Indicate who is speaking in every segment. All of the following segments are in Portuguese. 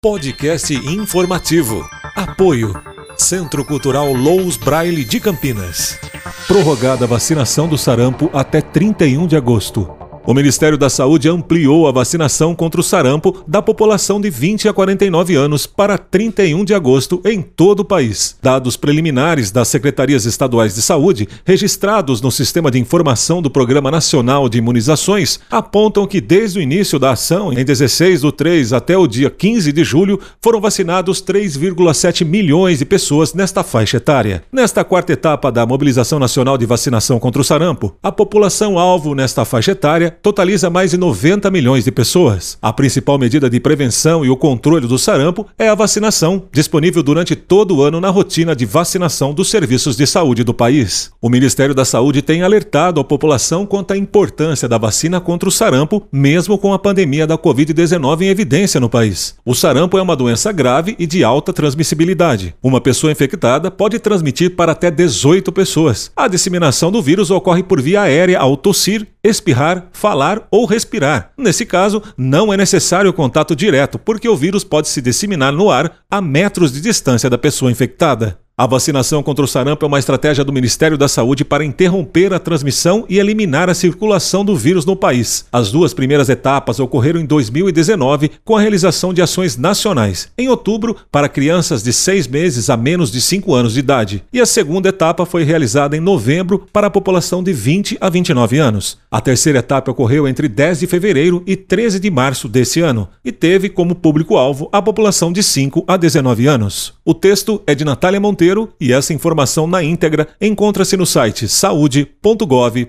Speaker 1: Podcast informativo. Apoio. Centro Cultural Lous Braille de Campinas. Prorrogada a vacinação do sarampo até 31 de agosto. O Ministério da Saúde ampliou a vacinação contra o sarampo da população de 20 a 49 anos para 31 de agosto em todo o país. Dados preliminares das secretarias estaduais de saúde, registrados no Sistema de Informação do Programa Nacional de Imunizações, apontam que desde o início da ação, em 16 do 3 até o dia 15 de julho, foram vacinados 3,7 milhões de pessoas nesta faixa etária. Nesta quarta etapa da Mobilização Nacional de Vacinação contra o Sarampo, a população alvo nesta faixa etária totaliza mais de 90 milhões de pessoas. A principal medida de prevenção e o controle do sarampo é a vacinação, disponível durante todo o ano na rotina de vacinação dos serviços de saúde do país. O Ministério da Saúde tem alertado a população quanto à importância da vacina contra o sarampo, mesmo com a pandemia da Covid-19 em evidência no país. O sarampo é uma doença grave e de alta transmissibilidade. Uma pessoa infectada pode transmitir para até 18 pessoas. A disseminação do vírus ocorre por via aérea ao tossir, espirrar, falar ou respirar. Nesse caso, não é necessário contato direto, porque o vírus pode se disseminar no ar a metros de distância da pessoa infectada. A vacinação contra o sarampo é uma estratégia do Ministério da Saúde para interromper a transmissão e eliminar a circulação do vírus no país. As duas primeiras etapas ocorreram em 2019 com a realização de ações nacionais, em outubro, para crianças de seis meses a menos de 5 anos de idade, e a segunda etapa foi realizada em novembro para a população de 20 a 29 anos. A terceira etapa ocorreu entre 10 de fevereiro e 13 de março desse ano e teve como público-alvo a população de 5 a 19 anos. O texto é de Natália Monteiro e essa informação na íntegra encontra-se no site saúde.gov.br.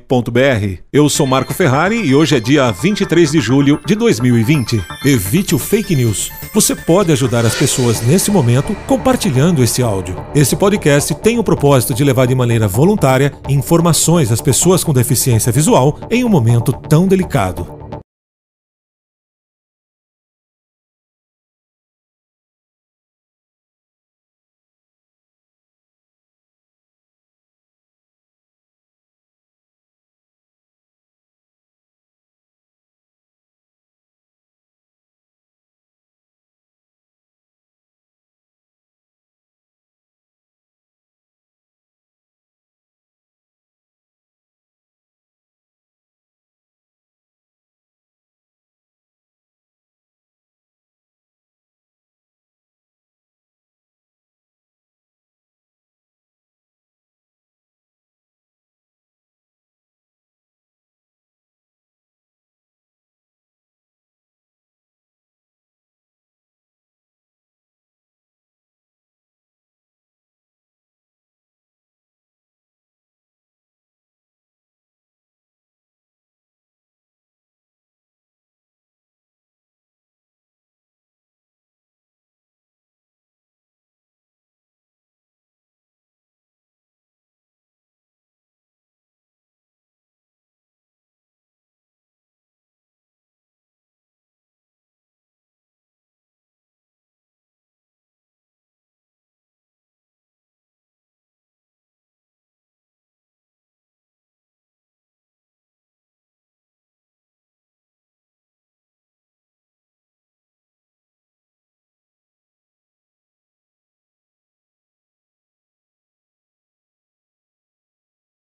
Speaker 1: Eu sou Marco Ferrari e hoje é dia 23 de julho de 2020. Evite o fake news. Você pode ajudar as pessoas nesse momento compartilhando esse áudio. Esse podcast tem o propósito de levar de maneira voluntária informações às pessoas com deficiência visual em um momento tão delicado.